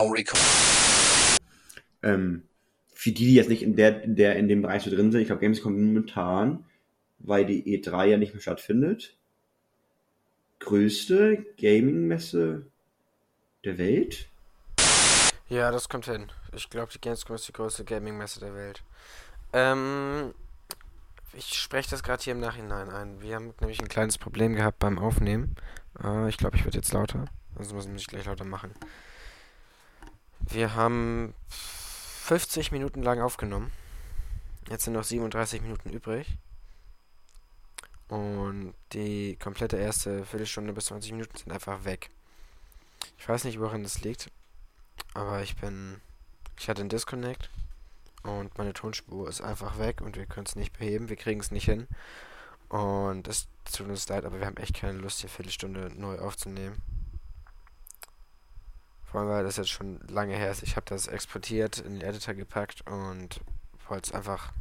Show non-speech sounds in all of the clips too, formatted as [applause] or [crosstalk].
now recording. Ähm, für die, die jetzt nicht in der, in der, in dem Bereich so drin sind, ich glaube, Gamescom momentan, weil die E3 ja nicht mehr stattfindet, größte Gaming-Messe der Welt. Ja, das kommt hin. Ich glaube, die Gamescom ist die größte Gaming-Messe der Welt. Ähm, ich spreche das gerade hier im Nachhinein ein. Wir haben nämlich ein kleines Problem gehabt beim Aufnehmen. Äh, ich glaube, ich werde jetzt lauter. Also muss ich mich gleich lauter machen. Wir haben 50 Minuten lang aufgenommen. Jetzt sind noch 37 Minuten übrig. Und die komplette erste Viertelstunde bis 20 Minuten sind einfach weg. Ich weiß nicht, woran das liegt. Aber ich bin. Ich hatte einen Disconnect. Und meine Tonspur ist einfach weg und wir können es nicht beheben. Wir kriegen es nicht hin. Und es tut uns leid, aber wir haben echt keine Lust, hier Viertelstunde neu aufzunehmen. Vor allem, weil das jetzt schon lange her ist. Ich habe das exportiert, in den Editor gepackt und wollte es einfach.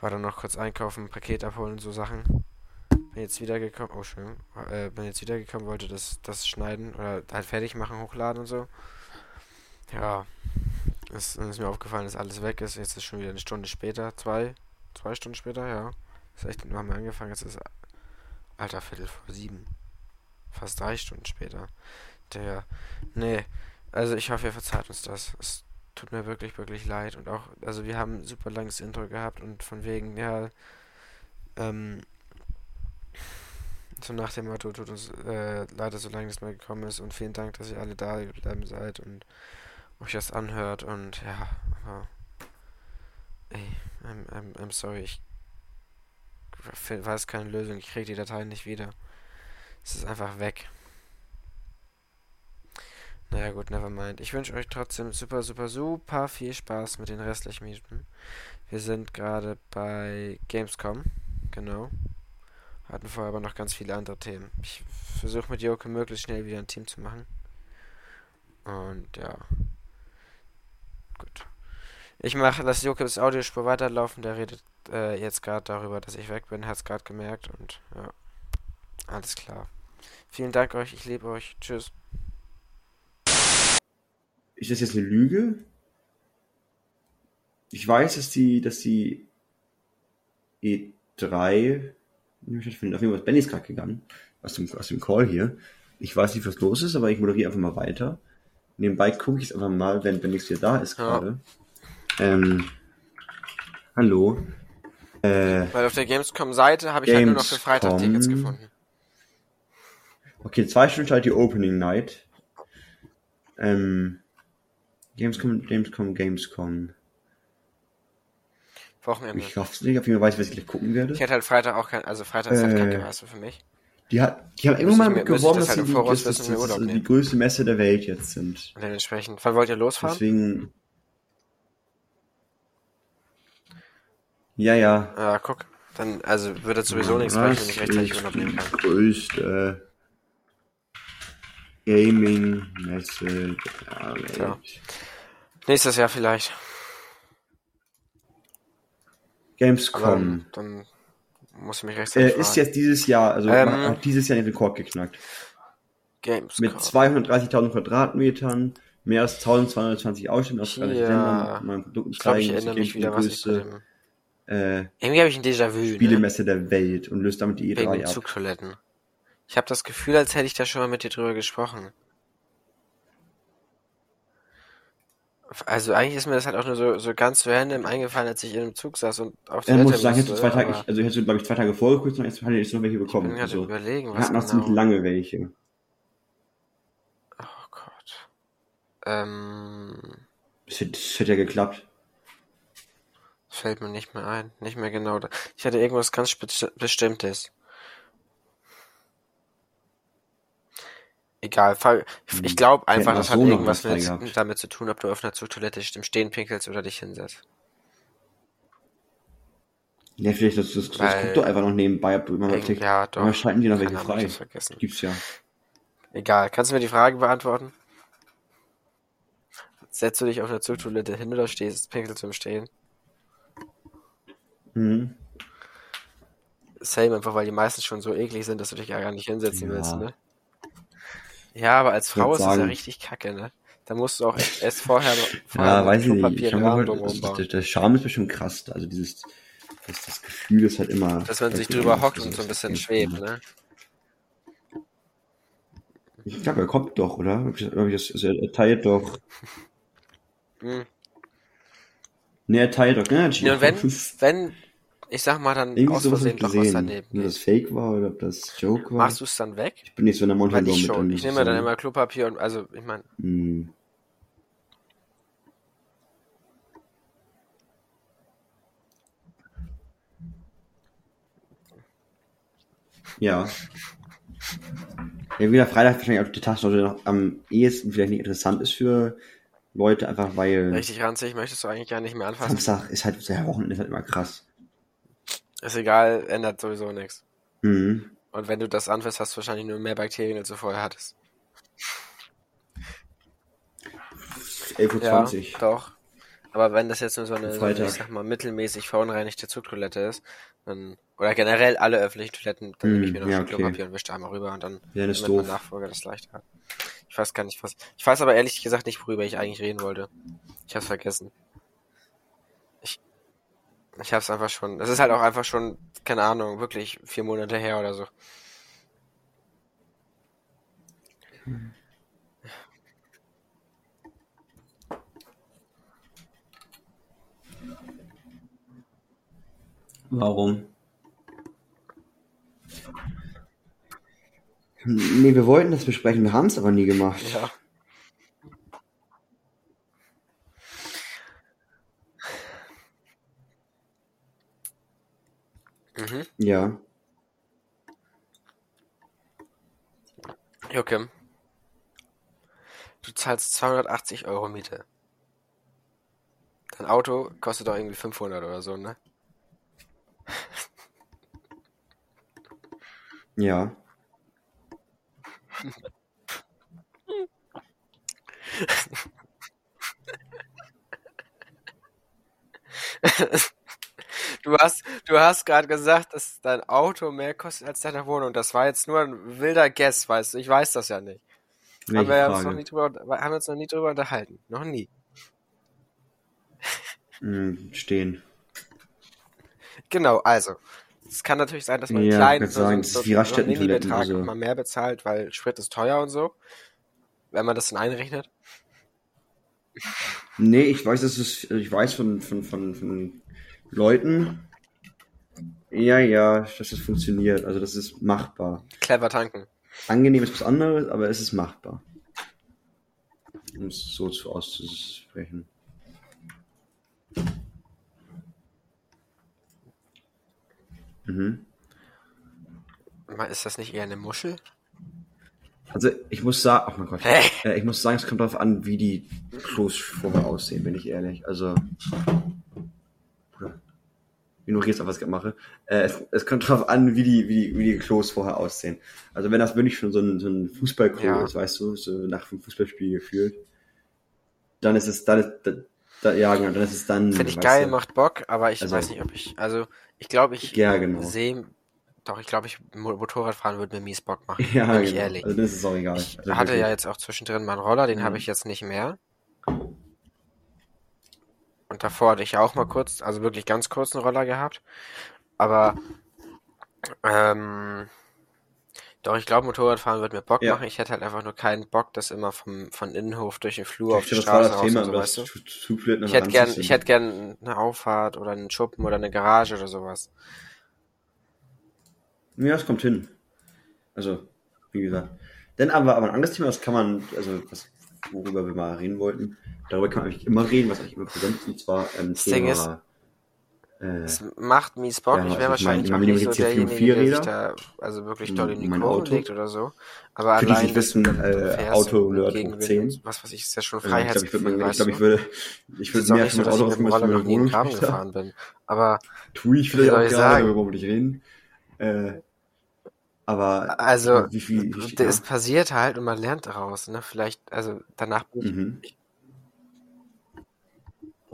War dann noch kurz einkaufen, Paket abholen und so Sachen. Bin jetzt wiedergekommen. Oh, schön. Äh, bin jetzt wiedergekommen, wollte das, das schneiden oder halt fertig machen, hochladen und so. Ja. Es ist mir aufgefallen, dass alles weg ist. Jetzt ist schon wieder eine Stunde später. Zwei. Zwei Stunden später, ja. Ist echt, wir haben angefangen. Jetzt ist. Alter, Viertel vor sieben. Fast drei Stunden später. Der. Nee. Also ich hoffe, ihr verzeiht uns das. Es tut mir wirklich, wirklich leid. Und auch, also wir haben ein super langes Intro gehabt und von wegen, ja, ähm, so nach dem Motto, tut uns äh, leider so lange das mal gekommen ist und vielen Dank, dass ihr alle da geblieben seid und euch das anhört und ja, aber ey, I'm, I'm, I'm sorry, ich weiß keine Lösung, ich kriege die Dateien nicht wieder. Es ist einfach weg. Naja gut, nevermind. Ich wünsche euch trotzdem super, super, super viel Spaß mit den restlichen Minuten. Wir sind gerade bei Gamescom, genau. Hatten vorher aber noch ganz viele andere Themen. Ich versuche mit Joke möglichst schnell wieder ein Team zu machen. Und ja. Gut. Ich mache, lasse Jokebs Audiospur weiterlaufen. Der redet äh, jetzt gerade darüber, dass ich weg bin. Hat es gerade gemerkt. Und ja. Alles klar. Vielen Dank euch. Ich liebe euch. Tschüss. Ist das jetzt eine Lüge? Ich weiß, dass die, dass die E3 nicht stattfindet. Auf jeden Fall ist Benny gerade gegangen. Aus dem, aus dem Call hier. Ich weiß nicht, was los ist, aber ich moderiere einfach mal weiter. Nebenbei gucke ich es einfach mal, wenn Benix wieder da ist gerade. Ja. Ähm, hallo. Äh, Weil auf der Gamescom-Seite habe ich Gamescom. halt nur noch für Freitag Tickets gefunden. Okay, zwei Stunden halt die Opening Night. Ähm, Gamescom, Gamescom, Gamescom. Wochenende. Ich hoffe es nicht, auf jeden Fall weiß ich, was ich gleich gucken werde. Ich hätte halt Freitag auch kein, also Freitag ist halt äh, kein Gemeiste für mich. Die, hat, die haben irgendwann mal geworben, dass, halt die, dass, dass, dass die größte Messe der Welt jetzt sind. Und dementsprechend, wann wollt ihr losfahren? Deswegen. Ja, ja. Ja, guck. Dann, also würde sowieso ja, nichts wenn ich rechtzeitig Urlaub nehmen kann. Die der Welt. Ja. Nächstes Jahr vielleicht. Gamescom. dann muss ich mich recht äh, Ist jetzt dieses Jahr, also ähm, hat dieses Jahr den Rekord geknackt. Gamescom. Mit 230.000 Quadratmetern, mehr als 1220 Ausstellungen aus 30 ja. Ländern, meinen Produkten ich glaube, ich erinnere mich wieder, was ich größte, äh, Irgendwie habe ich ein Déjà-vu. Spielemesse ne? der Welt und löst damit die E3 Wegen ab. Zugtoiletten. Ich habe das Gefühl, als hätte ich da schon mal mit dir drüber gesprochen. Also eigentlich ist mir das halt auch nur so, so ganz random eingefallen, als ich in einem Zug saß und auf der äh, muss ich sagen, hättest du zwei Tage, also hättest du, glaube ich, zwei Tage vorgeguckt und jetzt hatte ich noch welche bekommen. Ich bin also, überlegen, was hatten noch ziemlich genau. lange welche. Oh Gott. Ähm. Das hätte, das hätte ja geklappt. Fällt mir nicht mehr ein. Nicht mehr genau. Ich hatte irgendwas ganz Bestimmtes. Egal, ich glaube einfach, das hat irgendwas mit, damit zu tun, ob du auf einer Zugtoilette im Stehen pinkelst oder dich hinsetzt. Ja, vielleicht, das, das, das guckt doch einfach noch nebenbei, ob du immer klickst. Ja, doch. Aber schalten die noch welche frei. Gibt's ja. Egal, kannst du mir die Frage beantworten? Setzt du dich auf einer Zugtoilette hin oder stehst, pinkelst du im Stehen? Mhm. Same, einfach weil die meisten schon so eklig sind, dass du dich ja gar nicht hinsetzen ja. willst, ne? Ja, aber als Frau ist es ja sagen. richtig kacke, ne? Da musst du auch erst vorher, [laughs] vorher Ja, weiß ich nicht. Ich das, das, bauen. der Charme ist bestimmt krass. Also dieses, das, das Gefühl ist halt immer. Dass man sich halt drüber hockt und so ein bisschen schwebt, ne? Ich glaube, er kommt doch, oder? Das- Also er teilt doch. Hm. Ne, er teilt doch, ne? Ja, und wenn, wenn, ich sag mal, dann Irgendwie aus Versehen doch was daneben Ob das Fake war oder ob das Joke war. machst du es dann weg? Ich bin nicht so in der ich mit schon. dann Ich nehme dann zusammen. immer Klopapier und, also, ich meine, Hm. Ja. Ja, wieder Freitag wahrscheinlich auch die Taste noch am ehesten vielleicht nicht interessant ist für Leute, einfach weil richtig ranzig möchtest du eigentlich gar nicht mehr anfassen. Samstag ist halt, der Wochenende ist halt immer krass. Ist egal, ändert sowieso nichts. Mhm. Und wenn du das anfasst, hast du wahrscheinlich nur mehr Bakterien, als du vorher hattest. 11.20 Uhr. doch. Aber wenn das jetzt nur so eine, so ich sag mal, mittelmäßig verunreinigte Zugtoilette ist, dann, oder generell alle öffentlichen Toiletten, dann nehme ich mir noch ja, ein okay. Klopapier und wische einmal rüber und dann Ja, das ist doof. Nachfolger das leichter hat. Ich weiß gar nicht, was. Ich weiß aber ehrlich gesagt nicht, worüber ich eigentlich reden wollte. Ich hab's vergessen. Ich, hab's einfach schon. Das ist halt auch einfach schon, keine Ahnung, wirklich vier Monate her oder so. Warum? Nee, wir wollten das besprechen, wir haben es aber nie gemacht. Ja. Mhm. Ja. Joachim. Du zahlst 280 Euro Miete. Dein Auto kostet doch irgendwie 500 oder so, ne? Ja. [laughs] Du hast, du hast gerade gesagt, dass dein Auto mehr kostet als deine Wohnung. Das war jetzt nur ein wilder Guess, weißt du? Ich weiß das ja nicht. Haben Welche wir uns noch nie drüber, haben wir uns noch nie drüber unterhalten. Noch nie. Hm, stehen. Genau, also. Es kann natürlich sein, dass man Ja, ich würd sagen, so einen Mini-Betrag also- mal mehr bezahlt, weil Sprit ist teuer und so. Wenn man das dann einrechnet. Nee, ich weiß, das ist, ich weiß von, von, von, von Leuten, ja, ja, dass das funktioniert. Also das ist machbar. Clever tanken. Angenehm ist was anderes, aber es ist machbar. Um es so zu auszusprechen. Mhm. Ist das nicht eher eine Muschel? Also ich muss sagen, oh mein Gott, Hä? äh, ich muss sagen, es kommt darauf an, wie die Klos vorher aussehen, bin ich ehrlich. Also, ignorierst einfach, was ich mache. Äh, es, es kommt darauf an, wie die, wie die, wie die Klos vorher aussehen. Also wenn das wirklich schon so ein, so ein Fußballklo Ja. ist, weißt du, so nach dem Fußballspiel gefühlt, dann ist es, dann ist, da, da, ja genau, dann ist es dann. Finde ich geil, du, macht Bock, aber ich Also- weiß nicht, ob ich. Also, ich glaube, ich Ja, genau. sehe. Doch, ich glaube, ich Mo- Motorradfahren würde mir mies Bock machen. [laughs] Ja, bin ich genau. ehrlich. Also dann ist auch egal. Ich also hatte ja jetzt auch zwischendrin mal einen Roller, den Mhm. habe ich jetzt nicht mehr. Und davor hatte ich ja auch mal kurz, also wirklich ganz kurz einen Roller gehabt. Aber ähm, doch, ich glaube, Motorradfahren wird mir Bock Ja. machen. Ich hätte halt einfach nur keinen Bock, das immer vom, von Innenhof durch den Flur auf die Ich das war Straße raus Thema, und so, weißt du? Zuflirten Ich hätte gern, ich hätte gern eine Auffahrt oder einen Schuppen oder eine Garage oder sowas. Ja, es kommt hin. Also, wie gesagt. Denn aber, aber ein anderes Thema, das kann man, also was, worüber wir mal reden wollten, darüber kann man eigentlich immer reden, was eigentlich immer präsent ist, und zwar ähm, Das Ding Thema. äh, Es macht mies Bock. Ja, ich also wäre ich meine, wahrscheinlich in auch meinem nicht so derjenige, der sich da also wirklich doll in die Mein Auto. legt oder so. Aber Für die, die allein, nicht wissen, äh, Auto Nerd Gegenwind 10. und Was weiß ich, ist ja schon ich glaube, ich, Freiheitsgefühl, würde, ich, glaube, ich würde, ich würde ist auch mehr dem dass Auto ich mit dem rauskommen, als nie in den Wohnung gefahren [laughs] bin. Aber Tue ich vielleicht auch ich gerade, sagen? darüber wollte ich reden. Äh, aber also, wie viel, wie viel es passiert halt und man lernt daraus, ne? Vielleicht, also danach ich, mhm.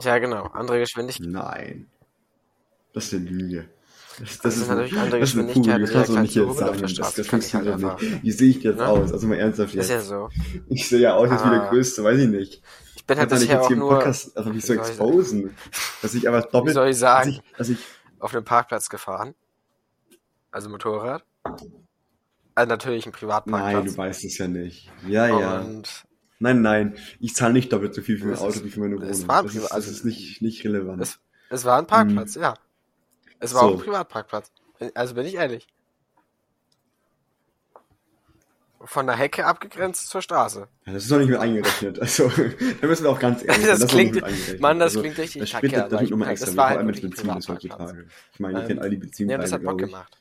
ja genau, andere Geschwindigkeit. Nein. Das ist eine Lüge. Das, Das natürlich andere das ist Geschwindigkeiten, Kugel, die das kannst du nicht jetzt sagen. Das, das ich halt funktioniert einfach. nicht. Wie sehe ich jetzt Ne? aus? Also mal ernsthaft Ist ja jetzt. so. Ich sehe ja aus als wie der Ah. Größte, weiß ich nicht. Ich bin halt bisher jetzt auch hier im nur, Podcast, also mich so wie soll ich exposen, dass ich einfach wie doppelt, soll ich dass sagen, ich, dass ich, auf einem Parkplatz gefahren. Also Motorrad. Also natürlich ein nein, Privatparkplatz. du weißt es ja nicht. Ja, ja. Und Nein, nein, ich zahle nicht doppelt so viel für mein Es Auto wie für meine es Wohnung. war ein Das ist, das also- ist nicht, nicht relevant. es, es war ein Parkplatz, ja. Es war So. auch ein Privatparkplatz. Also bin ich ehrlich. Von der Hecke abgegrenzt zur Straße. Ja, das ist doch nicht mit eingerechnet. Also, [laughs] da müssen wir auch ganz ehrlich [laughs] Das sein. ist doch klingt-. Mann, das also, klingt richtig Das kacke, das ich das wie war halt mit Benzin ist heutzutage. Ich meine, ihr Ähm, kennt alle die Ja, Benzinpreise, das hat Bock ich. gemacht.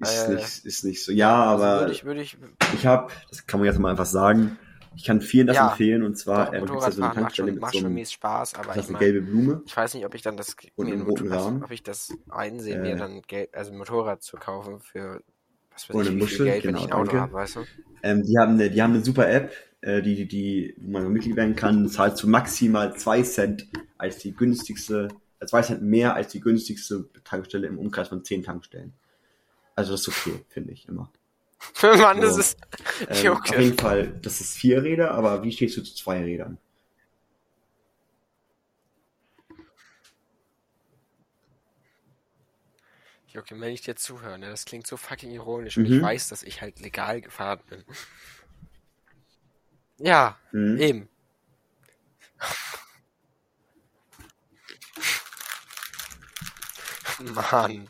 Ist, Äh, nicht, ist nicht so. Ja, Also aber würde ich, würde ich, ich habe, das kann man jetzt mal einfach sagen, ich kann vielen das Ja. empfehlen und zwar da so eine Tankstelle mit so einem, Spaß, aber ich meine, gelbe Blume. ich weiß nicht, ob ich dann das, Und einen roten Rahmen. ob ich das einsehe, Äh. mir dann Geld, also ein Motorrad zu kaufen für, was weiß Und ich, eine Muschel, Geld, wenn genau, ich ein Auto habe, weißt du? Ähm, die, haben eine, die haben eine super App, äh, die, die, die, wo man Mitglied werden kann, zahlt zu maximal zwei Cent als die günstigste, äh, zwei Cent mehr als die günstigste Tankstelle im Umkreis von zehn Tankstellen. Also das ist okay, finde ich immer. [laughs] Mann, das So. ist, Ähm, okay. Auf jeden Fall, das ist vier Räder, aber wie stehst du zu zwei Rädern? Joachim, wenn ich dir zuhöre, ne, das klingt so fucking ironisch und ich Mhm. weiß, dass ich halt legal gefahren bin. [laughs] Ja, Mhm. eben. [laughs] Mann.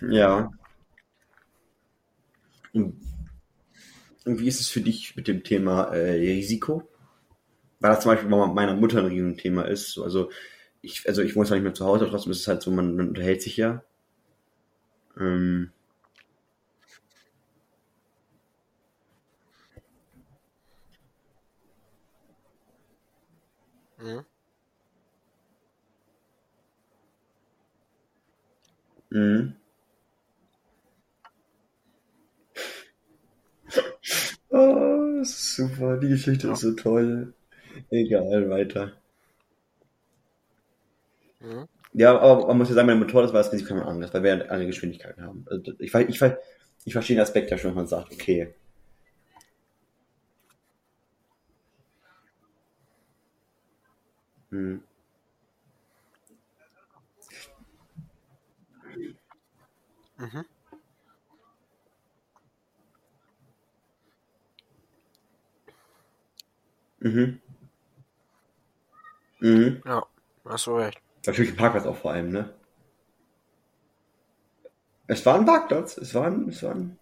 Ja. Und, und wie ist es für dich mit dem Thema äh, Risiko? Weil das zum Beispiel bei meiner Mutter ein Riesenthema ist. So, Also ich, also ich wohne zwar nicht mehr zu Hause, aber trotzdem ist es halt so, man, man unterhält sich ja. Ähm, Mhm. mhm. Oh, das super. Die Geschichte ist so toll. Egal, weiter. Mhm. Ja, aber man muss ja sagen, beim Motorrad war das Risiko immer anders, weil wir ja andere Geschwindigkeiten haben. Also ich, ich, ver- ich verstehe den Aspekt ja schon, wenn man sagt, okay. Hm. Mhm. Mhm. Mhm. Ja, hast du recht. Natürlich ein Parkplatz auch vor allem, ne? Es war ein Parkplatz. Es war ein, es war ein.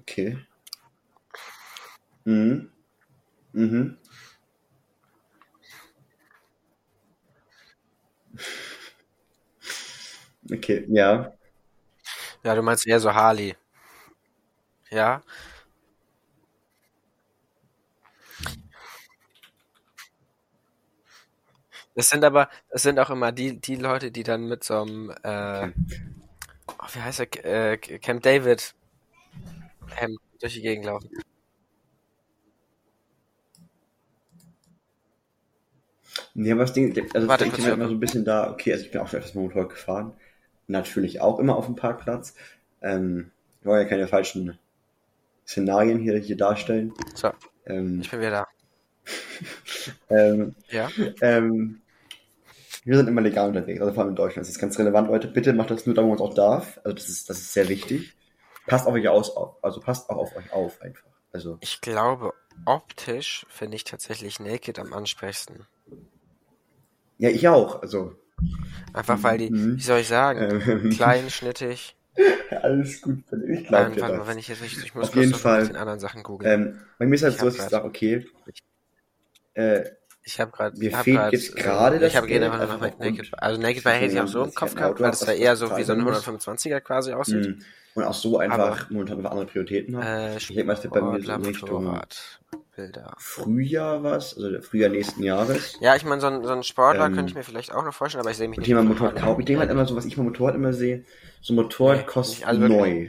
Okay. Mhm. Mhm. Okay, ja. Ja, du meinst eher so Harley. Ja? Das sind aber, das sind auch immer die, die Leute, die dann mit so einem, äh, oh, wie heißt er, äh, Camp David Hemd durch die Gegend laufen. Nee, aber das Ding, also das kurz, ist halt immer so ein bisschen da, okay, also ich bin auch schon öfters mit dem Motorrad gefahren. Natürlich auch immer auf dem Parkplatz. Ähm, ich wollte ja keine falschen Szenarien hier, hier darstellen. So, Ähm, ich bin wieder da. [laughs] ähm, Ja? ähm, wir sind immer legal unterwegs, also vor allem in Deutschland. Das ist ganz relevant, Leute. Bitte macht das nur da, wo man es auch darf. Also das ist, das ist sehr wichtig. Passt auf euch aus, auf, also passt auch auf euch auf einfach. Also, Ich glaube, optisch finde ich tatsächlich Naked am ansprechendsten. ja, ich auch. Also, Einfach weil die, Mhm. wie soll ich sagen, ähm, klein, [laughs] schnittig. alles gut. Ich glaube dir mal, das. wenn ich jetzt nicht, ich muss Auf jeden Fall. den anderen Sachen googeln. Ähm, bei mir ist halt Ich so, dass ich sage, okay, äh, Ich habe gerade, Mir fehlt jetzt gerade äh, das ich habe Geld, einfach einfach nach aufgrund- Naked. Also Naked bei hätte ich auch so im Kopf gehabt, weil hab, das da eher so wie so ein muss. 125er quasi aussieht. mh, und auch so einfach Aber- momentan einfach andere Prioritäten habe. Äh, ich denke mal, es wird bei mir so Richtung Bilder. Frühjahr was, also Frühjahr nächsten Jahres. Ja, ich meine, so ein, so ein Sportler Ähm, könnte ich mir vielleicht auch noch vorstellen, aber ich sehe mich nicht. Thema mit Motorrad kaufen. Ich denke halt immer so, was ich beim Motorrad immer sehe, so ein Motorrad Nee, kostet also neu.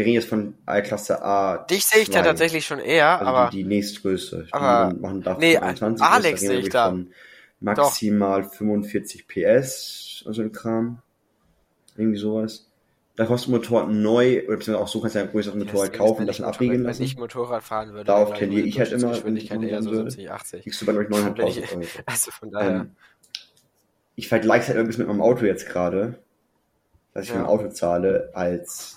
Wir reden jetzt von Klasse A. Dich sehe ich da tatsächlich schon eher, Also aber die, die nächstgrößte. Die aber- machen darf nee, von 21 Alex sehe ich da. Maximal 45 PS und so ein Kram. Irgendwie sowas. Da kostet ein Motorrad neu, oder beziehungsweise auch so kannst du ein größeres Motorrad Ja, kaufen, das dann Motorrad- abregeln Wenn ich lassen. Motorrad fahren würde, Darauf tendiere ich halt immer, ich eher so würde. 70, 80. Kriegst du bei euch Bin 900 ich, Euro. also von daher. Ähm, ich vergleiche es halt ein bisschen mit meinem Auto jetzt gerade, dass ich Ja. für ein Auto zahle als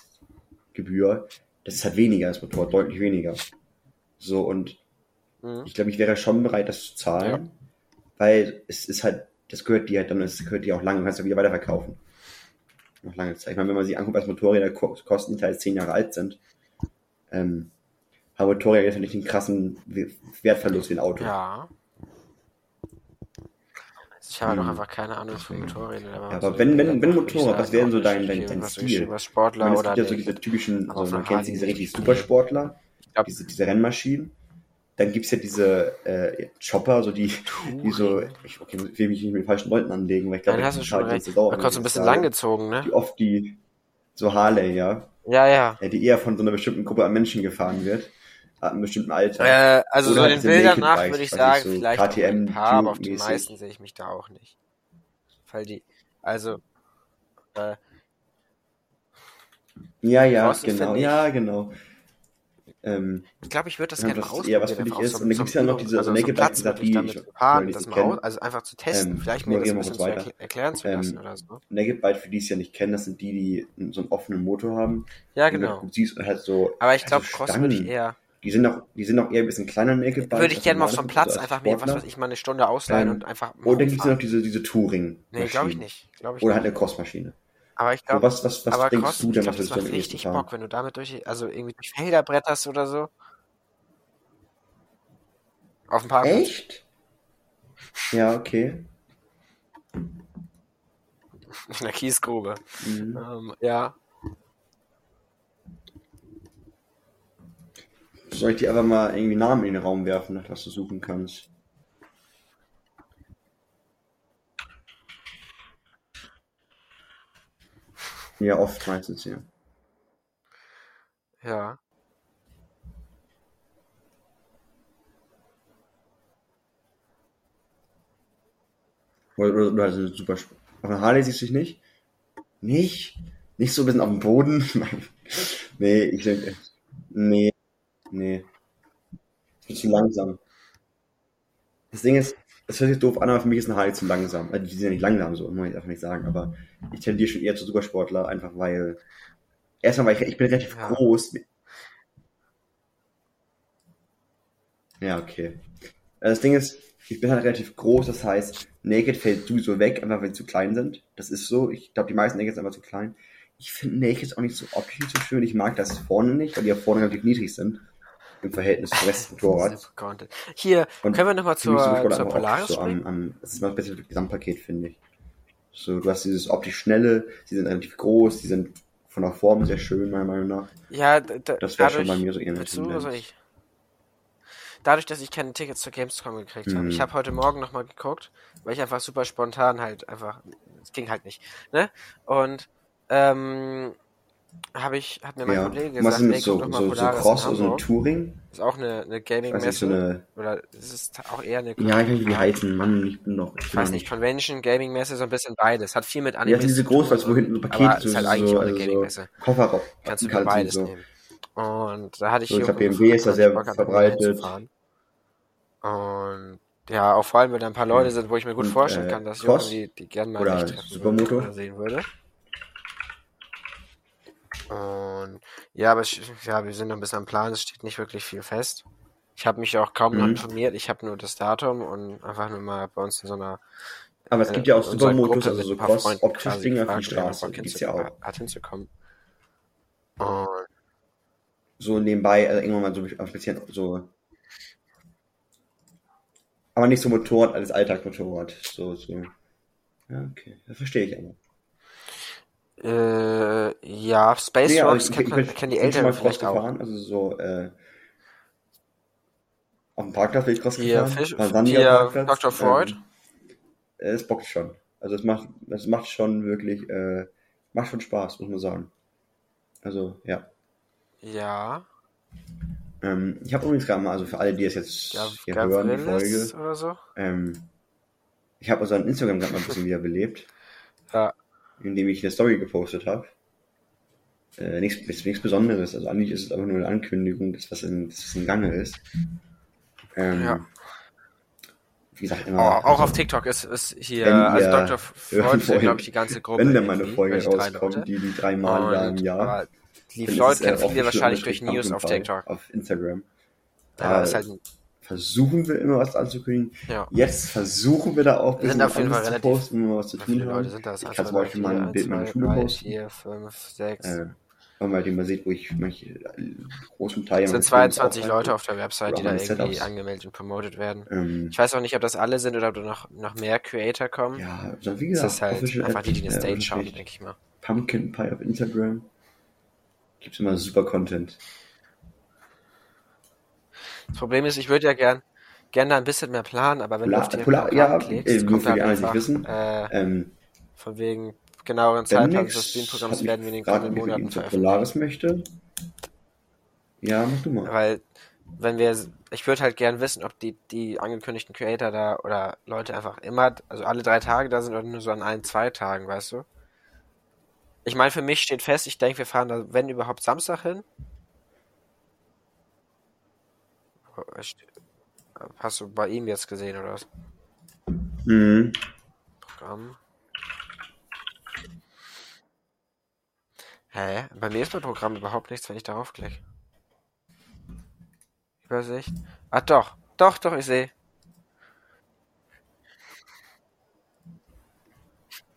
Gebühr. Das ist halt weniger, das Motorrad, deutlich weniger. So, und Mhm. ich glaube, ich wäre schon bereit, das zu zahlen, weil es ist halt, das gehört dir halt dann, es gehört dir auch lange, du kannst ja wieder weiterverkaufen. Noch lange Zeit. Ich meine, wenn man sich anguckt, was Motorräder ko- kosten, die teils zehn Jahre alt sind, ähm, haben Motorräder jetzt nicht den krassen We- Wertverlust wie ein Auto. Ja. Ich habe halt Hm. einfach keine Ahnung von Motorrädern. Ja, aber wenn- wenn- wenn Motorrad, was wäre so dein- dein- dein Stil? Sportler meine, es gibt ja so diese typischen, Aber so, von man kennt diese richtig. Supersportler, diese, diese Rennmaschinen. Dann gibt's ja diese äh, Chopper, so die, die so, ich okay, will mich nicht mit den falschen Leuten anlegen, weil ich glaube, du die schon zahlt recht. Dauer, Man so ein das bisschen langgezogen, ne? Die oft die, so Harley, ja, Ja, ja. ja, die eher von so einer bestimmten Gruppe an Menschen gefahren wird, ab einem bestimmten Alter. Äh, also Oder so den Bildern nach Bikes, würde ich sagen, so vielleicht KTM ein paar, aber auf die meisten sehe ich mich da auch nicht. Weil die, also, äh, Ja, ja, genau, ja, genau. Ähm, ich glaube, ich würde das Ja, gerne ist eher was für dich ist. so- Und dann so gibt's ja noch diese also Naked Bikes, die damit ich fahren, das mal aus, also einfach zu testen, Ähm, vielleicht mir das ein bisschen zu erkl erklären zu Ähm, lassen oder so. Naked Bike, für die es ja nicht kennen, das sind die, die so einen offenen Motor haben. Ja, du genau. siehst und halt so, Aber ich glaube, so Cross würde ich eher, Die sind auch, die sind auch eher ein bisschen kleiner Naked Bikes. würde ich gerne mal auf so einem Platz einfach mir, was weiß ich, mal eine Stunde ausleihen Ähm, und einfach mal Oder ja rumfahren. noch diese, diese Touring. Nee, glaube ich nicht. Glaube ich Oder halt eine Crossmaschine. Aber ich So, glaube, was, was, was aber denkst Cross, du denn, glaube, was das macht richtig? Bock, wenn du damit durch, also irgendwie durch Felder bretterst oder so. Auf dem Parkplatz. Echt? Ja, okay. [laughs] In der Kiesgrube. Mhm. Ähm, ja. Soll ich dir einfach mal irgendwie Namen in den Raum werfen, nach was du suchen kannst? Ja, oft meistens, ja. Ja. Oder, oder, oder also super Auf einer Harley siehst du dich nicht? Nicht? Nicht so ein bisschen auf dem Boden? [laughs] nee, ich denke. Nee. Nee. Ich bin zu langsam. Das Ding ist, es hört sich doof an, aber für mich ist eine Harley zu langsam. Also, die sind ja nicht langsam, so, muss ich einfach nicht sagen, aber ich tendiere schon eher zu Supersportler, einfach weil. Erstmal, weil ich, ich bin relativ Ja. groß. Ja, okay. Also Das Ding ist, ich bin halt relativ groß, das heißt, Naked fällt sowieso weg, einfach weil sie zu klein sind. Das ist so. Ich glaube, die meisten Naked sind einfach zu klein. Ich finde Naked auch nicht so optisch so schön. Ich mag das vorne nicht, weil die ja vorne relativ niedrig sind. Im Verhältnis zum Rest Content. [laughs] Hier, Und können wir nochmal zur, Motorrad zur Polaris so am, am, das ist mal das beste Gesamtpaket, finde ich. So, du hast dieses optisch schnelle, sie sind relativ groß, die sind von der Form sehr schön, meiner Meinung nach. Ja, d- d- Das wäre schon bei mir so willst du ich? Dadurch, dass ich keine Tickets zur Gamescom gekriegt habe. Mhm. Ich habe heute Morgen nochmal geguckt, weil ich einfach super spontan halt einfach, es ging halt nicht, ne? Und, ähm, habe ich, hat mir mein Ja. Kollege Und was gesagt, ist mit so, so, so Cross oder so ein. Touring? Ist auch eine, eine Gaming-Messe. so eine, Oder es ist auch eher eine, ja, ich weiß nicht, wie die heißen, Mann, ich bin noch, ich weiß nicht, Convention, Gaming-Messe, so ein bisschen beides. Hat viel mit Ja, Animes diese tun Großweiß, wo hinten so Pakete, so, ist halt eigentlich so, auch eine also so Gaming-Messe. Kofferraum, Kannst du für Kannst beides so. nehmen. Und da hatte ich So, ich Jürgen glaub, BMW ist da sehr verbreitet. Und ja, auch vor allem, wenn da ein paar Leute sind, wo ich mir gut Und, vorstellen äh, kann, dass Cross? Die, die gerne mal Oder Supermoto? sehen würde. Und ja, aber ich, ja, wir sind noch ein bisschen am Plan, es steht nicht wirklich viel fest. Ich habe mich auch kaum noch Mhm. informiert, ich habe nur das Datum und einfach nur mal bei uns in so einer Aber es äh, gibt ja auch Gruppe also so Cross-Optisch-Dinger für die Straße, gibt's ja auch. hat hinzukommen. Und So nebenbei, also irgendwann mal so ein bisschen so. Aber nicht so Motorrad als Alltagsmotorrad. So, so. Ja, okay. Das verstehe ich aber. Äh, ja, Space Nee, Rocks kennt man, ich, kennen die Eltern vielleicht auch. gefahren, also so, äh, auf dem Parkplatz bin ich Cross gefahren. Fisch, hier. Dr. Freud. Ähm, es bockt schon. Also es macht, es macht schon wirklich, äh, macht schon Spaß, muss man sagen. Also, ja. Ja. Ähm, ich habe übrigens gerade mal, also für alle, die es jetzt Gav hier hören, die Folge, so. ähm, ich habe also an Instagram gerade mal ein bisschen [laughs] wieder belebt, Ja. Indem ich eine Story gepostet habe. Äh, nichts, nichts, Besonderes, also eigentlich ist es einfach nur eine Ankündigung, dass was in, dass was in Gange ist. Ähm, Ja. Wie gesagt, immer. Auch, auch also, auf TikTok ist, ist hier, also Dr. [laughs] Freud ist glaube ich, die ganze Gruppe. Wenn dann mal eine Folge rauskommt, Leute. die die dreimal da im Jahr. aber die äh, kennen viele wahrscheinlich durch News auf TikTok. Auf Instagram. Ja, Da ist halt ein, versuchen wir immer was anzukündigen. ja. Jetzt versuchen wir da auch ein Wir sind bisschen auf jeden was Fall zu relativ- posten, wenn wir was zu tun Leute haben. sind das? Ich kann zum Beispiel mal ein Bild meiner Schule posten. vier, fünf, sechs. Äh, wenn man halt mal sieht, wo ich manche äh, großen Teil Es sind meines Lebens 22 auch Leute auf der Website, die da irgendwie Setups. angemeldet und promotet werden. Ähm, Ich weiß auch nicht, ob das alle sind oder ob da noch, noch mehr Creator kommen. ja, also wie das gesagt, ist halt einfach die, die eine Stage äh, schauen, denke ich mal. Pumpkin Pie auf Instagram. Gibt's immer super Content. Das Problem ist, ich würde ja gern, gern da ein bisschen mehr planen, aber wenn Polar- du auf die Polar- ja, klickst, äh, kommt die einfach, nicht wissen, äh, Ähm, von wegen genaueren Zeitplan des Streamprogramms werden wir in den kommenden Monaten veröffentlichen. Polaris möchte. Ja, mach du mal. Weil, wenn wir, ich würde halt gern wissen, ob die, die angekündigten Creator da oder Leute einfach immer, also alle drei Tage da sind oder nur so an ein, zwei Tagen, weißt du? Ich meine, für mich steht fest, ich denke, wir fahren da, wenn überhaupt, Samstag hin. Hast du bei ihm jetzt gesehen, oder was? Mhm. Programm. Hä? Bei mir ist bei Programm überhaupt nichts, wenn ich darauf klicke. Übersicht. Ah, doch. Doch, doch, ich sehe.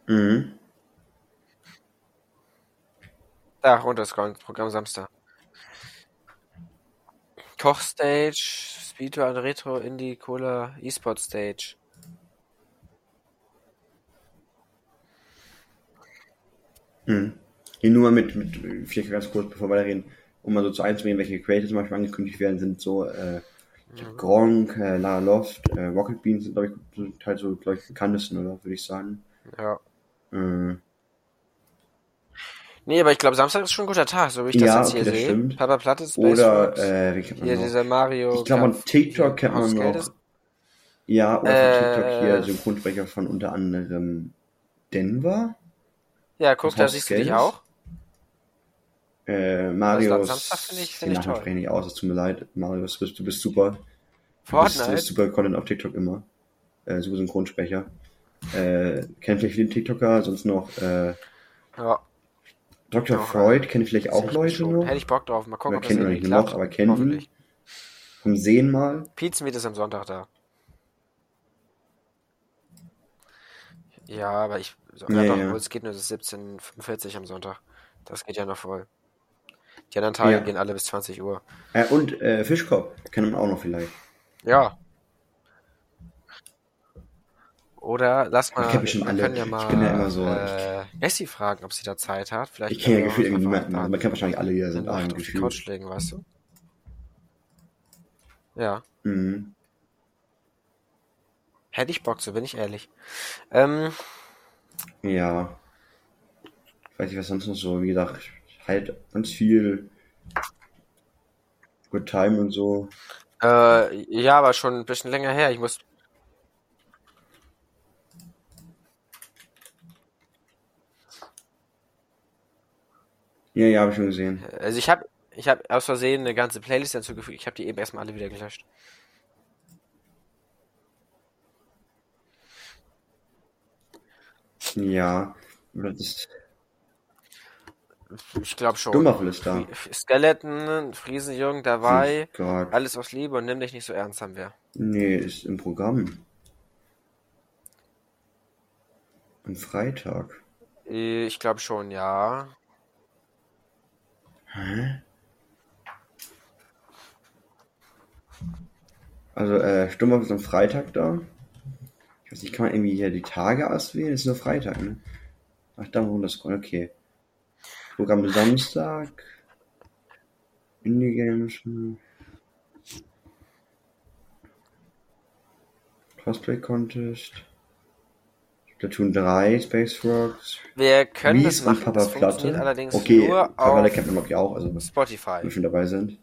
Mhm. Da, runterscrollen. Programm Samstag. Kochstage, Speedrun, Retro, Indie, Cola, E-Sport Stage. Mhm. Hier nur mal mit, mit, vielleicht ganz kurz, bevor wir da reden, um mal so zu einzubringen, welche Creators zum Beispiel angekündigt werden, sind so, äh, glaub, Gronk, äh, Lara Loft, äh, Rocket Beans sind, glaube ich, halt so, glaube ich, bekanntesten, oder, würde ich sagen. Ja. Äh, Nee, aber ich glaube, Samstag ist schon ein guter Tag, so wie ich das Ja, jetzt hier das sehe. stimmt. Papa Platte, Space oder, äh, wie kennt man Hier noch? dieser Mario. Ich glaube, an Cup- TikTok kennt man noch, ja, oder Äh, TikTok hier Synchronsprecher von unter anderem Denver, Ja, guck, da siehst du dich auch. äh, Marius, Samstag finde ich- den finde ich toll. spreche ich nicht aus, es tut mir leid, Marius, du bist, du bist super. Du bist, du Fortnite. bist super Content auf TikTok immer. Äh, super Synchronsprecher. Äh, kennt vielleicht viele TikToker, sonst noch äh, Ja, Dr. Freud, kennen vielleicht auch Leute schon. noch. Hätte ich Bock drauf. Mal gucken, Oder ob das kennt irgendwie nicht noch, klappt. aber kennen ihn. Hoffentlich. Vom Sehen mal. Pizzenmeet ist am Sonntag da. Ja, aber ich. So, Ja, ja, doch, ja. es geht nur bis 17.45 am Sonntag. Das geht ja noch voll. Die anderen Tage Ja. gehen alle bis 20 Uhr. Äh, und äh, Fischkopf, kennt man auch noch vielleicht. Ja. Oder lass mal. Ich kenn bestimmt alle. ja Ich mal. bin ja immer so- Äh, Nessie fragen, ob sie da Zeit hat. Vielleicht Ich kenne ja gefühlt irgendwie niemanden. Also man kennt wahrscheinlich alle, die da sind. dann Ah, auf die gefühlt. Couch legen, weißt du? Ja. Mhm. Hätte ich Bock, so bin ich ehrlich. Ähm, Ja. Ich weiß nicht, was sonst noch so, wie gesagt, halt ganz viel Good Time und so. äh, ja, aber schon ein bisschen länger her. Ich muss. Ja, ja, habe ich schon gesehen. Also ich habe ich hab aus Versehen eine ganze Playlist hinzugefügt. Ich habe die eben erstmal alle wieder gelöscht. Ja. Das ist Ich glaube schon. Dummerfell ist da. Skeleton, Friesenjung dabei. Oh. Alles aus Liebe und nimm dich nicht so ernst, haben wir. Nee, ist im Programm. Am Freitag. Ich glaube schon, ja. Also, äh, Sturmhoff ist am Freitag da. Ich weiß nicht, kann man irgendwie hier die Tage auswählen? Das ist nur Freitag, ne? Ach, da wo das okay. Programm Samstag. Indie Games. Cosplay Contest. Platoon 3, Space Rocks. Wir können Mies das machen, Papa das funktioniert Platte. allerdings Okay, nur Papa auf kennt man auch, also wenn Spotify. wir schon dabei sind.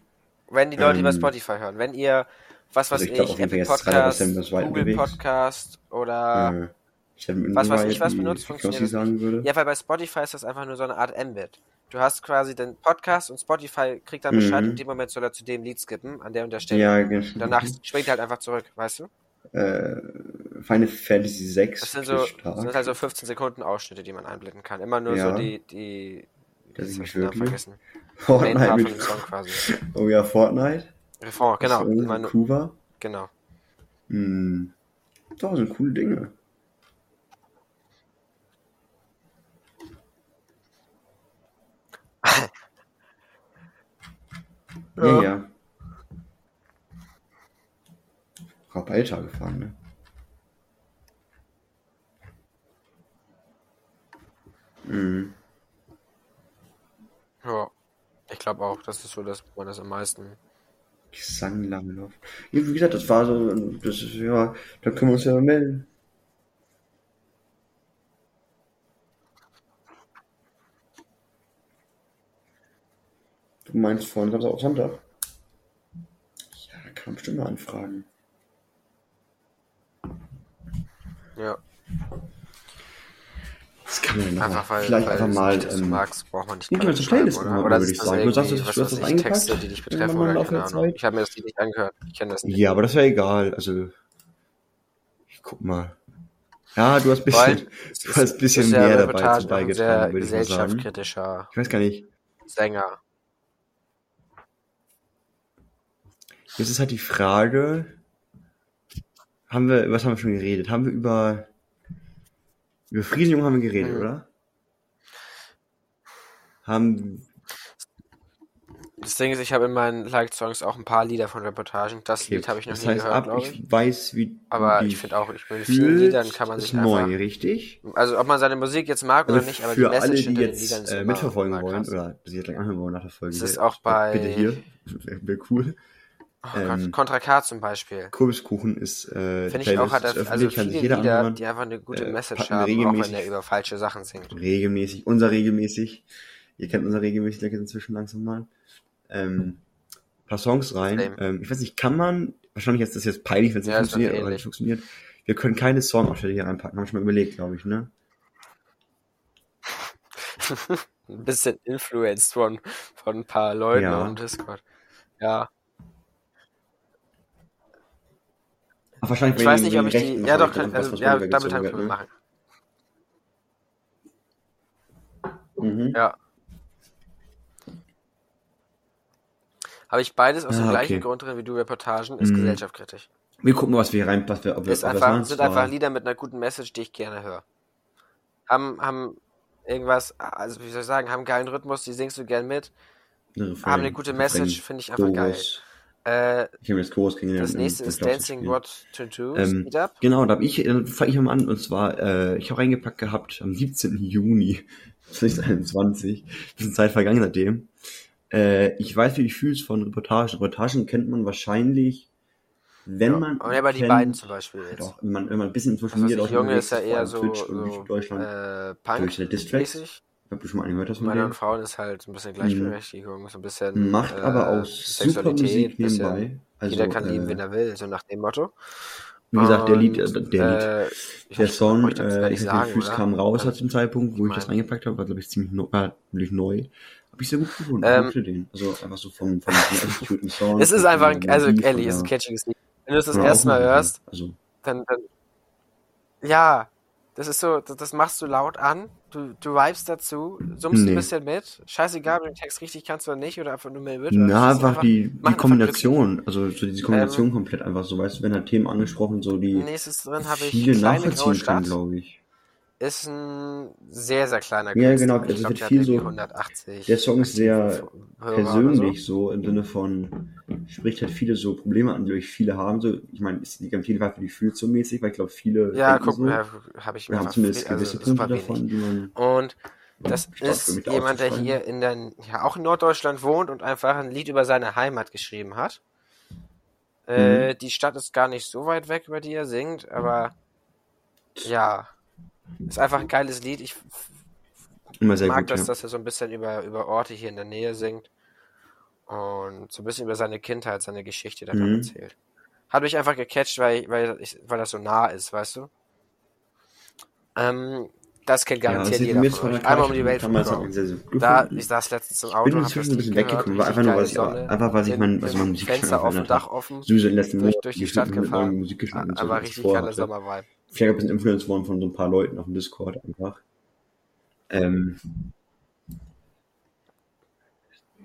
Wenn die Leute über Ähm, Spotify hören. Wenn ihr, was weiß also ich, ich glaub, Apple Podcast, Google unterwegs. Podcast oder... Äh, ich Was weiß ich, was benutzt, funktioniert das sagen würde. Ja, weil bei Spotify ist das einfach nur so eine Art Mbit. Du hast quasi den Podcast und Spotify kriegt dann Bescheid, Mhm. in dem Moment soll er zu dem Lied skippen, an der und der Stelle. Ja, genau. Danach springt er halt einfach zurück, weißt du? Äh, Final Fantasy 6 Das sind so, das sind halt so 15 Sekunden Ausschnitte, die man einblenden kann. Immer nur Ja. so die, die, Das ist ich wirklich. vergessen. Fortnite mit Song quasi. [laughs] Oh ja, Fortnite. Refrain, genau. Kuba. genau. Hm. Doch, sind coole Dinge. [laughs] Ja, Ja. ja. Hab Alter gefahren, ne? Mhm. Ja. Ich glaube auch, das ist so, dass man das am meisten. Gesanglauf. Ja, wie gesagt, das war so, das ist, ja, da können wir uns ja melden. Du meinst von Samstag auf Sonntag? Ja, da kann man bestimmt mal anfragen. Ja. Das kann man ja Einfach weil, vielleicht weil einfach mal, nicht, ähm, magst, braucht man nicht nicht zur schreiben, Playlist oder? Oder würde ich sagen. Du sagst, du hast das eingepackt? Texte, die dich betreffen oder keine Ahnung. Ich habe mir das nicht angehört. Ich kenne das nicht. Ja, aber das wäre egal. Also, ich guck mal. Ja, du hast ein bisschen, [laughs] du hast ein bisschen mehr dabei zu beigetragen, würde ich mal sagen. Ich weiß gar nicht. Sänger. Jetzt ist halt die Frage, haben wir, was haben wir schon geredet? Haben wir über, über Friesenjung haben wir geredet, Mhm. oder? Haben, Das Ding ist, ich habe in meinen Liked-Songs auch ein paar Lieder von Reportagen. Das okay, Lied habe ich noch das nie heißt, gehört, ab, ich. ich weiß, wie Aber du ich finde auch, ich mit vielen Liedern kann man ist sich einfach... neu, richtig? Also ob man seine Musik jetzt mag Also oder nicht, aber für die alle, die jetzt ist äh, mitverfolgen wollen oder sich jetzt gleich anhören wollen nach der Folge. Das ist auch bei- Bitte hier, [laughs] wäre cool. Oh ähm, Contra K zum Beispiel. Kürbiskuchen ist äh, Finde ich auch, hat also viele jeder Lieder, anhören. die einfach eine gute Äh, Message wir haben, auch wenn regelmäßig- er über falsche Sachen singt. regelmäßig, unser regelmäßig. Ihr kennt unser regelmäßig Leck inzwischen langsam mal. Ähm, paar Songs rein. Ähm, ich weiß nicht, kann man, wahrscheinlich ist das jetzt peinlich, wenn es nicht Ja, ist funktioniert, aber nicht funktioniert. Wir können keine Songausschnitte hier reinpacken, haben wir schon mal überlegt, glaube ich, ne? [laughs] Ein bisschen influenced von, von ein paar Leuten Ja. auf Discord. Ja, Ach, wahrscheinlich ich weiß nicht, ob ich die, ja doch, kann, also, ja, damit können wir ne? machen. Mhm. Ja. Habe ich beides aus dem Ah, gleichen okay. Grund drin wie du Reportagen, ist Mhm. gesellschaftskritisch. Wir gucken mal, was wir hier rein, was wir, ob wir, Ist ob einfach, sind einfach Lieder mit einer guten Message, die ich gerne höre. Haben, haben irgendwas, also wie soll ich sagen, haben einen geilen Rhythmus, die singst du gern mit, Refrain- haben eine gute Message, finde ich einfach geil. Äh, Ich jetzt Chorus gegen das den- nächste den ist Job zu Dancing to Do, Ähm. Genau, da habe ich, äh, fange ich mal an, und zwar, äh, ich habe reingepackt gehabt am 17. Juni 2021. Bisschen Zeit vergangen seitdem. Äh, ich weiß, wie du dich fühlst von Reportagen. Reportagen kennt man wahrscheinlich, wenn Ja, man. aber die kennt, beiden zum Beispiel jetzt. auch, wenn man, wenn man ein bisschen in Social weiß Media ich, Junge ist ja eher so, Twitch und so Deutschland, äh, Punk durch die Distracks. Ich hab du schon mal angehört hast von Männern und. Frauen ist halt ein bisschen Gleichberechtigung, so ein bisschen Macht äh, aber auch super Sexualität, Musik nebenbei. Also, jeder kann lieben, äh, wen er will, so nach dem Motto. Wie gesagt, der Lied, äh, der Lied. äh, ich Der Song, brauche ich das äh, ich sagen, Füß oder? kam raus Also, halt zum Zeitpunkt, wo ich das mein- reingepackt habe, war glaube ich ziemlich neu, war neu. Hab ich sehr gut gefunden. Ähm, mochte den. Also einfach so vom, vom, Attitude Song. Es ist einfach, ein, also Melodie, ehrlich, es ist ein catchiges Lied. Wenn du es das erste Mal hörst, Also, dann, dann, ja, das ist so, das, das machst du laut an, du, du vibest dazu, summst Nee. ein bisschen mit, scheißegal, ob du den Text richtig kannst oder nicht, oder einfach nur mehr mit. na, ist einfach die, die einfach Kombination, also so diese Kombination Ähm, komplett einfach so, weißt du, wenn halt Themen angesprochen, so die drin viele nachvollziehen können, glaube ich. Ist ein sehr, sehr kleiner Ja, Künstler. genau, Ich also glaub, viel so- 180 Der Song ist sehr persönlich so im Sinne von spricht halt viele so Probleme an, die euch viele haben. So, ich meine, ist die auf jeden Fall für die fühlt so mäßig, weil ich glaube viele so. Ja, guck so. habe ich Wir haben zumindest also gewisse super Punkte davon, die man Und das ist jemand, der hier in der, ja, auch in Norddeutschland wohnt und einfach ein Lied über seine Heimat geschrieben hat. Äh, Mhm. die Stadt ist gar nicht so weit weg, über die er singt, aber ja, Ist einfach ein geiles Lied. Ich Immer sehr mag gut, das, ja. dass er so ein bisschen über, über Orte hier in der Nähe singt. Und so ein bisschen über seine Kindheit, seine Geschichte daran Mhm. erzählt. Hat mich einfach gecatcht, weil, weil, ich, weil das so nah ist, weißt du? Ähm, das kennt Ja, garantiert das ist jeder Einmal um die Welt Da, ich saß letztens im Ich Auto, bin hab das inzwischen ein bisschen weggekommen, war einfach nur, weil ich, einfach sich bin mein, mit mein dem Musikgeschmack Fenster offen, verändert Dach offen, durch, durch die ich Stadt gefahren. so, Aber was ich richtig geiler. Sommervibe. Vielleicht ein bisschen influenced worden von so ein paar Leuten auf dem Discord einfach. Ähm,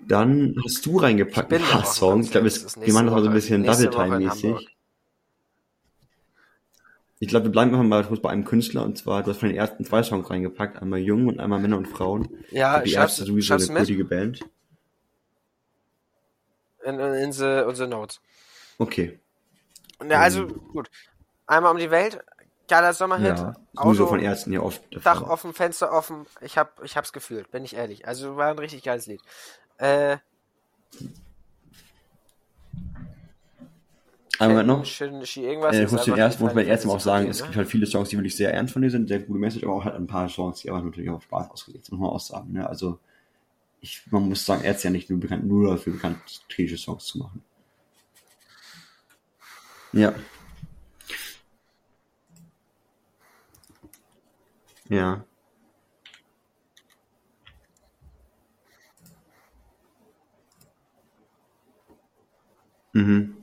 dann hast du reingepackt ein paar Songs. Ich glaube, Das wir machen nächste noch so ein bisschen nächste Double Woche in Time Hamburg. mäßig. Ich glaube, wir bleiben einfach mal kurz bei einem Künstler und zwar, du hast von den ersten zwei Songs reingepackt, einmal Jung und einmal Männer und Frauen. Ich Ja, die schreib's, erste sowieso eine kultige Band. in, in, in, the, in the Notes. Okay. Ja, also, gut. Einmal um die Welt, geiler Sommerhit. Ja, sowieso Auto, von Ärzten ja oft. Dach offen, Fenster offen. Ich hab, ich hab's gefühlt, bin ich ehrlich. Also war ein richtig geiles Lied. Äh, Einmal noch. Schön, Ski irgendwas. Äh, muss den ersten, muss man Final erst mal auch sagen, 14, es ne? gibt halt viele Songs, die wirklich sehr ernst von dir sind, sehr gute Message, aber auch halt ein paar Songs, die aber natürlich auch Spaß ausgelegt sind, muss man auch sagen. Ne? Also, ich, man muss sagen, er ist ja nicht nur bekannt, nur dafür bekannt, kritische Songs zu machen. Ja. Ja. Mhm.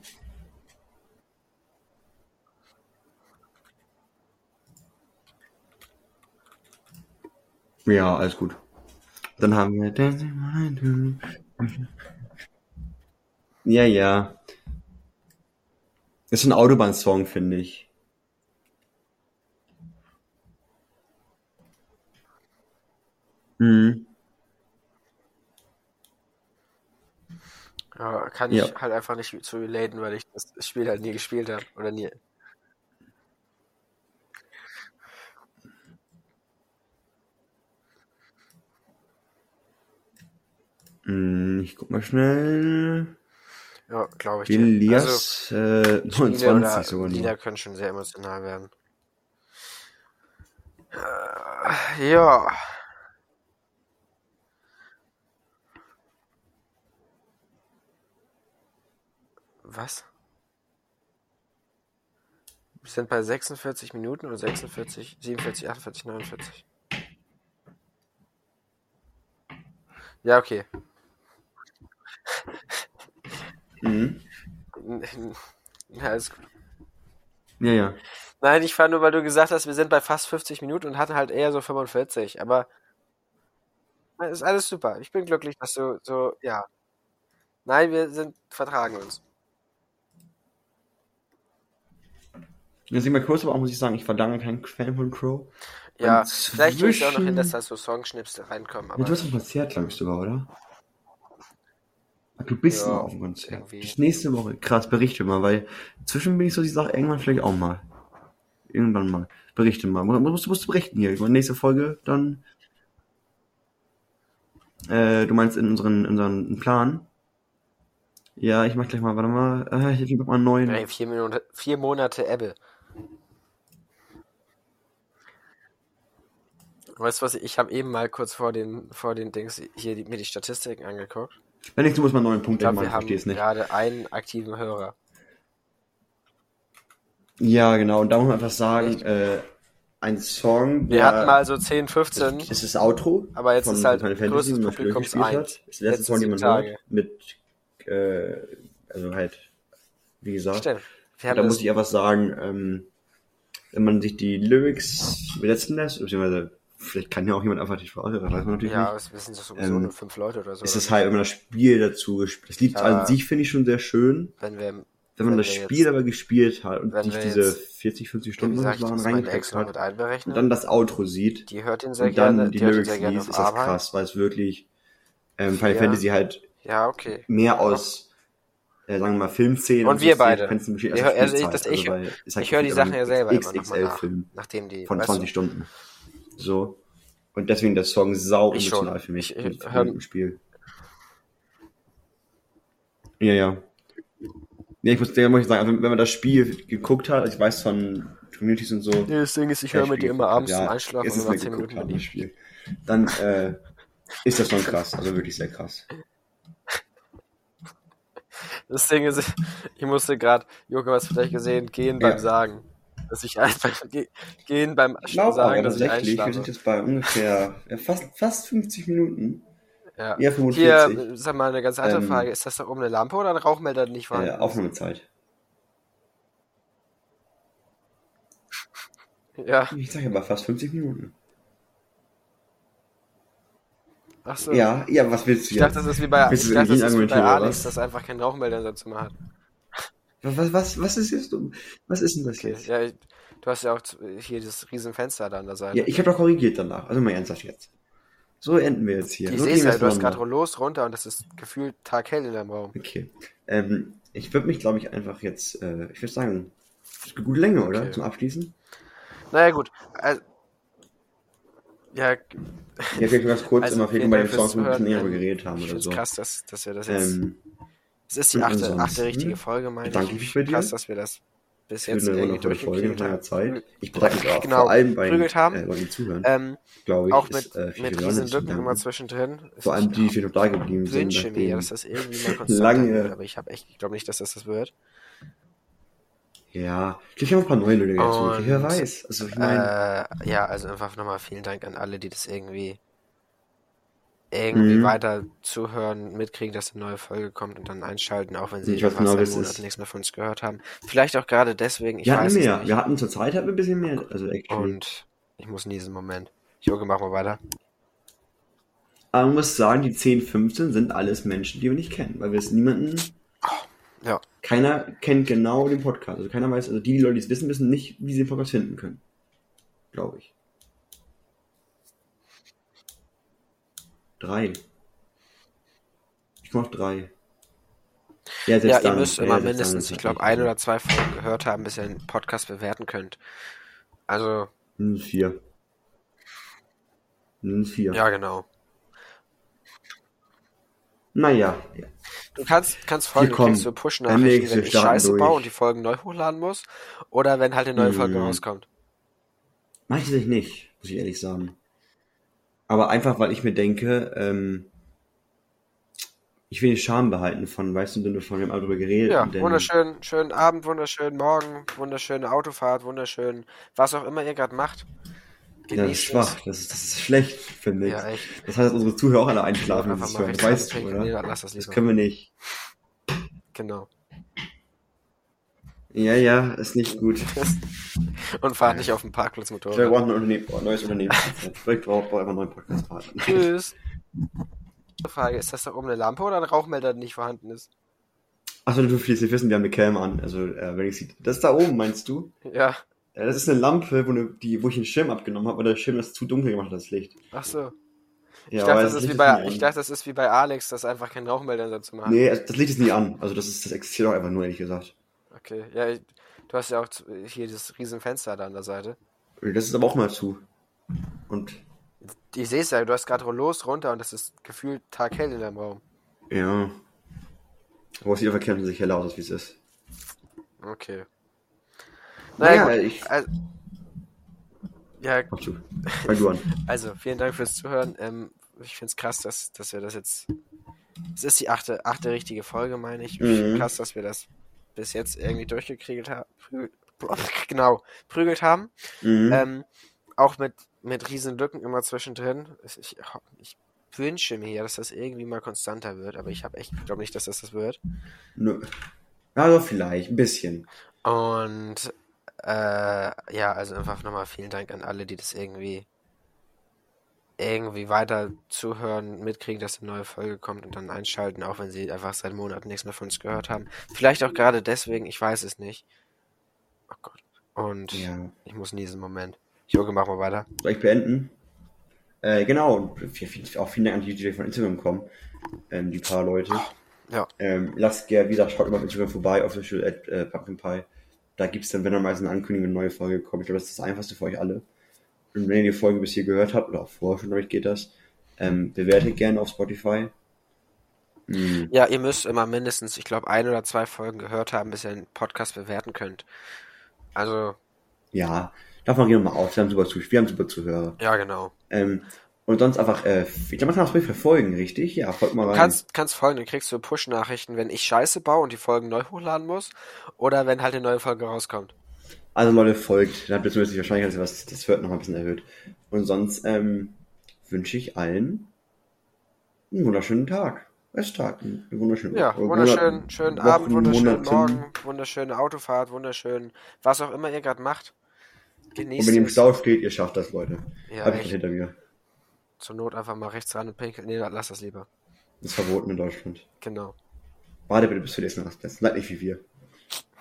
Ja, alles gut. Dann haben wir Dancing. Ja, ja. Ist ein Autobahn-Song, finde ich. Mhm. Ja, kann Ja. ich halt einfach nicht zu relaten, weil ich das Spiel halt nie gespielt habe. Oder nie. Mm, Ich guck mal schnell. Ja, glaube ich dir. Also, Elias, äh, Spiele 29 oder sogar Lieder können schon sehr emotional werden. Äh, Ja. Was? Wir sind bei 46 Minuten oder 46, 47, 48, 49. Ja, okay. Mhm. [laughs] Ja, ist gut. Ja, ja. Nein, ich fand nur, weil du gesagt hast, wir sind bei fast 50 Minuten und hatten halt eher so 45. Aber ist alles super. Ich bin glücklich, dass du so, ja. Nein, wir sind, vertragen uns. Jetzt sind wir kurz, aber auch muss ich sagen, ich war lange kein Fan von Crow. Ja, Und vielleicht kriege ich auch noch hin, dass da so Songschnipsel reinkommen. Ja, Aber du hast ein Konzert, glaube ich, sogar, oder? Du bist Ja, noch auf dem Konzert. irgendwie. Bis nächste Woche. Krass, berichte mal, weil zwischen bin ich so, ich sage irgendwann vielleicht auch mal. Irgendwann mal. Berichte mal. Mu- Musst, musst du berichten hier. Über nächste Folge dann. Äh, du meinst in unseren, in unseren Plan? Ja, ich mach gleich mal, warte mal. Äh, ich mach mal einen neuen. ey, vier, Minuten, vier Monate Ebbe. Weißt du was? Ich habe eben mal kurz vor den, vor den Dings hier die, mir die Statistiken angeguckt. Wenn nicht, du musst mal einen neuen Punkt Ich glaube, machen, wir ich haben versteh's nicht. gerade einen aktiven Hörer. Ja, genau. Und da muss man einfach sagen, äh, ein Song, Wir der- hatten mal so 10, 15. Das ist das Outro. Aber jetzt ist halt Fantasy, größtes Publikum gespielt eins. hat. Das ist der letzte Song, den man hört. Mit, äh, also halt, wie gesagt. Stimmt. Wir da muss ich einfach sagen, ähm, wenn man sich die Lyrics übersetzen lässt, beziehungsweise vielleicht kann ja auch jemand einfach die Sprache, das weiß man natürlich ja, nicht. wir sind sowieso Ähm, nur fünf Leute oder so. Ist so. halt, wenn man das Spiel dazu gespielt, das Lied Ja. an sich finde ich schon sehr schön, Wenn wir, wenn man Wenn das Spiel jetzt- aber gespielt hat und wir diese jetzt- 40, 50 wie Stunden gesagt, waren das reingekriegt hat und dann das Outro sieht die hört ihn sehr und dann gerne, die die Lyrics liest, ist das Arbeit. krass, weil es wirklich ähm, Final Ja. Fantasy halt Ja, okay. mehr aus, äh, sagen wir mal, Filmszenen Und wir so beide. Besteht Wir als hör- also ich- das- ich- weil es halt ich höre die Sachen ja selber immer nochmal nach, XXL-Film nachdem die, von weißt 20 Stunden. So. Und deswegen der Song sau Ich emotional schon. für mich Ich- im, ich- im Spiel. Ja, ja. Ja, ich muss, ich sagen, also wenn man das Spiel geguckt hat, also ich weiß von Communities und so. Ja, das Ding ist, ich höre mit dir immer abends ja, zum Einschlafen und mir 10 geguckt Minuten mit ihm. Spiel. Dann äh, ist das schon krass, also wirklich sehr krass. Das Ding ist, ich musste gerade, Joko, hast du vielleicht gesehen, gehen beim Ja. Sagen. Dass ich einfach, [laughs] ge- gehen beim Ich glaube Sagen, aber tatsächlich, wir sind jetzt bei ungefähr fast, fast 50 Minuten. Ja. Eher 45. Hier, sag mal eine ganz andere Ähm, Frage. Ist das da oben eine Lampe oder ein Rauchmelder, der nicht äh, vorhanden ist? Aufnahmezeit. [laughs] Ja, Ich sage aber fast 50 Minuten. ach so. Ja, ja, was willst du Ich dachte, das ist wie bei, ich dachte, das ist wie bei Alex, dass einfach kein Rauchmelder in seinem Zimmer hat. Was, was, was ist jetzt? Was ist denn das jetzt? Ja, ich- du hast ja auch hier dieses riesen Fenster da an der Seite. Ja, ich habe doch korrigiert danach. Also mal ernsthaft jetzt. So enden wir jetzt hier. ich So sehe es ja, du hast gerade los, runter und das ist gefühlt taghell in deinem Raum. Okay. Ähm, ich würde mich, glaube ich, einfach jetzt, äh, ich würde sagen, das ist eine gute Länge, oder? Okay. Zum Abschließen. Naja, gut. Also, ja, Ja, vielleicht ganz kurz Also, immer fehlen bei den Songs, ein bisschen näher geredet haben oder finde es so. krass, dass, dass wir das jetzt. Ähm, Es ist die achte, achte richtige Folge, meine bedanke ich dir. Krass, dass wir das bis für jetzt eine irgendwie langer haben. Zeit. Ich bedanke mich auch Genau, vor allem bei äh, zuhören, Ähm, glaube ich. auch ist, mit, äh, viel mit riesen Lücken immer zwischendrin. Vor allem die, die noch da geblieben Ich sind. wünsche mir, dass das irgendwie mal konstant lange- wird, aber ich habe echt, ich glaube nicht, dass das das wird. Ja, haben wir ein paar neue Leute dazu. Wer weiß. Also ich meine, Äh, ja, also einfach nochmal vielen Dank an alle, die das irgendwie irgendwie Mhm. weiter zuhören, mitkriegen, dass eine neue Folge kommt und dann einschalten, auch wenn sie Ich weiß genau, Monaten ist. nichts mehr von uns gehört haben. Vielleicht auch gerade deswegen, ich wir hatten weiß mehr. es nicht. Wir hatten zur Zeit hatten wir ein bisschen mehr. Also actually. Und ich muss in diesem Moment. Joge, mach mal weiter. Aber man muss sagen, die 10, 15 sind alles Menschen, die wir nicht kennen, weil wir es niemanden. Ja. Keiner kennt genau den Podcast. Also keiner weiß, also die, die Leute, die es wissen, wissen nicht, wie sie den Podcast finden können. Glaube ich. Drei. Ich mach drei. Ja, Ja, ihr müsst immer mindestens, ich glaube, ein oder zwei Folgen gehört haben, bis ihr den Podcast bewerten könnt. Also, Hm, Vier. Hm, Vier. ja, genau. Naja. Ja. Du kannst, kannst folgen, kriegst so Push-Nachrichten, nächste, wenn ich Scheiße durch. baue und die Folgen neu hochladen muss. Oder wenn halt eine neue Folge Mhm. rauskommt. Meinte ich nicht, muss ich ehrlich sagen. Aber einfach, weil ich mir denke, ähm, ich will den Charme behalten von, weißt du, im Sinne von, wir haben alle drüber geredet. Ja, wunderschönen schönen Abend, wunderschönen Morgen, wunderschöne Autofahrt, wunderschön, was auch immer ihr gerade macht. Ja, das ist schwach, das ist, das ist schlecht, finde ich. Ja. Das heißt, dass unsere Zuhörer auch alle einschlafen, wenn sie es hören. weißt du. Nee, oder? lass das Das können wir nicht. Genau. Ja, ja, ist nicht gut. [laughs] Und fahrt nicht auf dem Parkplatz mit Ich glaube, wir brauchen ein Unternehmen, neues Unternehmen. Vielleicht braucht man einfach einen neuen Podcast-Partner. Tschüss. Frage, ist das da oben eine Lampe oder ein Rauchmelder, der nicht vorhanden ist? Achso, du fließt, wir wissen, wir haben eine Cam an. Also, äh, wenn ich sie. Das ist da oben, meinst du? Ja, Ja, das ist eine Lampe, wo, eine, die, wo ich einen Schirm abgenommen habe, weil der Schirm das zu dunkel gemacht hat, das Licht. ach so. Ja, Ich dachte, das ist Licht wie bei, ich dachte, das ist wie bei Alex, dass einfach kein Rauchmelder Zimmer hat. Nee, also das Licht ist nie an. Also das ist, das existiert auch einfach nur, ehrlich gesagt. Okay, ja, ich- du hast ja auch hier dieses riesen Fenster da an der Seite. Das ist aber auch mal zu. Und Ich sehe es ja, du hast gerade los, runter und das ist gefühlt taghell in deinem Raum. ja. Aber es sieht auf der Cam sich heller aus, wie es ist. Okay. Naja, Naja, gut. ich. Also, ja, du. Fang du an. [laughs] also vielen Dank fürs Zuhören. Ähm, ich finde es krass, dass, dass wir das jetzt. Es ist die achte, achte richtige Folge, meine ich. Mhm. Krass, dass wir das bis jetzt irgendwie durchgekriegelt haben. [laughs] Genau, prügelt haben. Mhm. Ähm, auch mit, mit riesen Lücken immer zwischendrin. Ich, ich wünsche mir ja, dass das irgendwie mal konstanter wird, aber ich habe echt, glaube nicht, dass das das wird. Nö. Also vielleicht, ein bisschen. Und äh, ja, also einfach nochmal vielen Dank an alle, die das irgendwie irgendwie weiter zuhören, mitkriegen, dass eine neue Folge kommt und dann einschalten, auch wenn sie einfach seit Monaten nichts mehr von uns gehört haben. Vielleicht auch gerade deswegen, ich weiß es nicht. Oh Gott. Und Ja. ich muss in diesem Moment. Joge, mach mal weiter. Soll ich beenden? Äh, genau. Auch vielen Dank an die, die von Instagram kommen. Ähm, die paar Leute. Ja. Ähm, lasst gerne, wie gesagt, schaut immer auf Instagram vorbei, official at äh, Pumpkin Pie. Da gibt's dann, wenn dann meistens eine Ankündigung, eine neue Folge kommt. Ich glaube, das ist das Einfachste für euch alle. Und wenn ihr die Folge bis hier gehört habt, oder auch vorher schon, euch geht das, ähm, bewertet gerne auf Spotify. Mhm. Ja, ihr müsst immer mindestens, ich glaube, ein oder zwei Folgen gehört haben, bis ihr den Podcast bewerten könnt. Also, Ja, davon gehen wir mal aus. Wir haben super, Zuh wir haben super Zuhörer. Ja, genau. Ähm, und sonst einfach, äh, ich glaube, man kann das ruhig verfolgen, richtig? Ja, folgt mal Du rein. kannst, kannst folgen, dann kriegst du Push-Nachrichten, wenn ich Scheiße baue und die Folgen neu hochladen muss, oder wenn halt eine neue Folge rauskommt. Also Leute, folgt. Dann habt ihr zumindest die Wahrscheinlichkeit, dass ihr was, das wird noch ein bisschen erhöht. Und sonst ähm, wünsche ich allen einen wunderschönen Tag. Resttag. Einen wunderschönen Ja, wunderschönen Monat- schönen Wochen, Abend, wunderschönen Monaten. Morgen, wunderschöne Autofahrt, wunderschön, was auch immer ihr gerade macht. Und Genießt wenn ihr im. Stau steht, ihr schafft das, Leute. Ja, Hab ich echt. hinter mir. Zur Not einfach mal rechts ran und pinkeln. Nee, lass das lieber. Das ist verboten in Deutschland. Genau. Warte bitte bis zu nächsten Rastplatz. Seid nicht wie wir.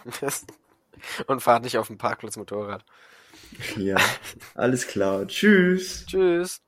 [laughs] [laughs] und fahrt nicht auf dem Parkplatz Motorrad. Ja. Alles klar. Tschüss. Tschüss.